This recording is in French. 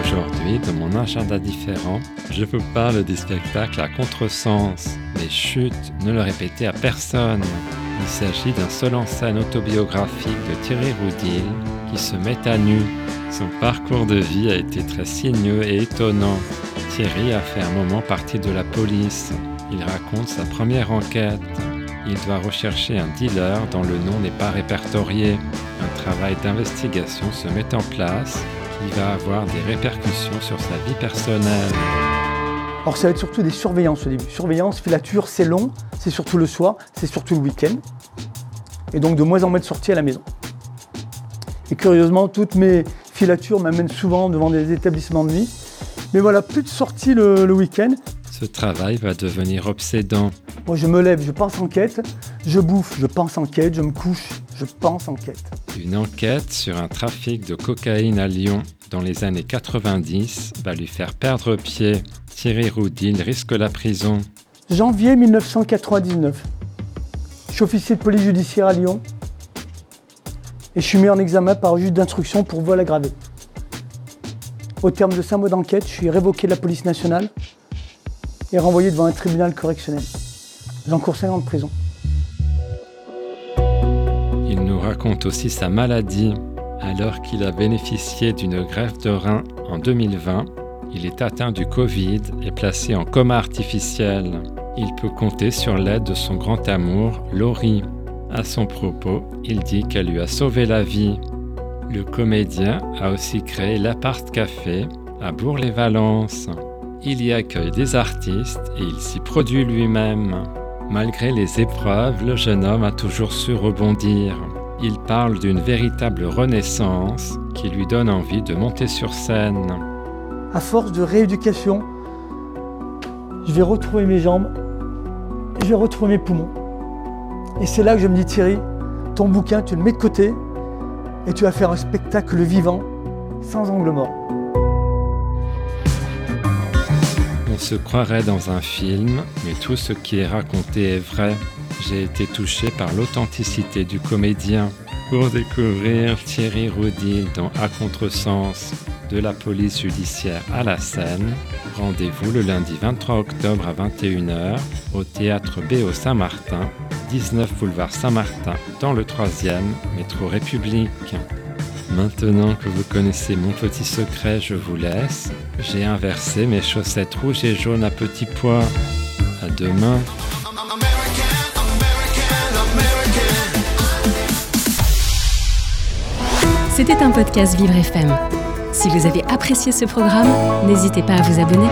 Aujourd'hui, dans mon agenda différent, je vous parle du spectacle à contresens. Mais chut, ne le répétez à personne. Il s'agit d'un seul en scène autobiographique de Thierry Roudil qui se met à nu. Son parcours de vie a été très sinueux et étonnant. Thierry a fait un moment partie de la police. Il raconte sa première enquête. Il doit rechercher un dealer dont le nom n'est pas répertorié. Un travail d'investigation se met en place qui va avoir des répercussions sur sa vie personnelle. Alors ça va être surtout des surveillances au début. Surveillance, filature, c'est long, c'est surtout le soir, c'est surtout le week-end. Et donc de moins en moins de sorties à la maison. Et curieusement, toutes mes filatures m'amènent souvent devant des établissements de nuit. Mais voilà, plus de sorties le, le week-end. Ce travail va devenir obsédant. Moi je me lève, je pense enquête, je bouffe, je pense enquête, je me couche, je pense enquête. Une enquête sur un trafic de cocaïne à Lyon dans les années 90 va lui faire perdre pied. Thierry Roudil risque la prison. Janvier 1999. Je suis officier de police judiciaire à Lyon et je suis mis en examen par juge d'instruction pour vol aggravé. Au terme de 5 mois d'enquête, je suis révoqué de la police nationale et renvoyé devant un tribunal correctionnel. J'encours 5 ans de prison. Raconte aussi sa maladie. Alors qu'il a bénéficié d'une greffe de rein en 2020, il est atteint du Covid et placé en coma artificiel. Il peut compter sur l'aide de son grand amour, Laurie. À son propos, il dit qu'elle lui a sauvé la vie. Le comédien a aussi créé l'Apart Café à Bourg-les-Valences. Il y accueille des artistes et il s'y produit lui-même. Malgré les épreuves, le jeune homme a toujours su rebondir. Il parle d'une véritable renaissance qui lui donne envie de monter sur scène. À force de rééducation, je vais retrouver mes jambes, je vais retrouver mes poumons. Et c'est là que je me dis Thierry, ton bouquin, tu le mets de côté et tu vas faire un spectacle vivant, sans angle mort. On se croirait dans un film, mais tout ce qui est raconté est vrai. J'ai été touché par l'authenticité du comédien. Pour découvrir Thierry Roudil dans À Contresens, de la police judiciaire à la scène, rendez-vous le lundi 23 octobre à 21h au théâtre B au Saint-Martin, 19 boulevard Saint-Martin, dans le 3e, métro République. Maintenant que vous connaissez mon petit secret, je vous laisse. J'ai inversé mes chaussettes rouges et jaunes à petits pois. À demain. C'était un podcast Vivre FM. Si vous avez apprécié ce programme, n'hésitez pas à vous abonner.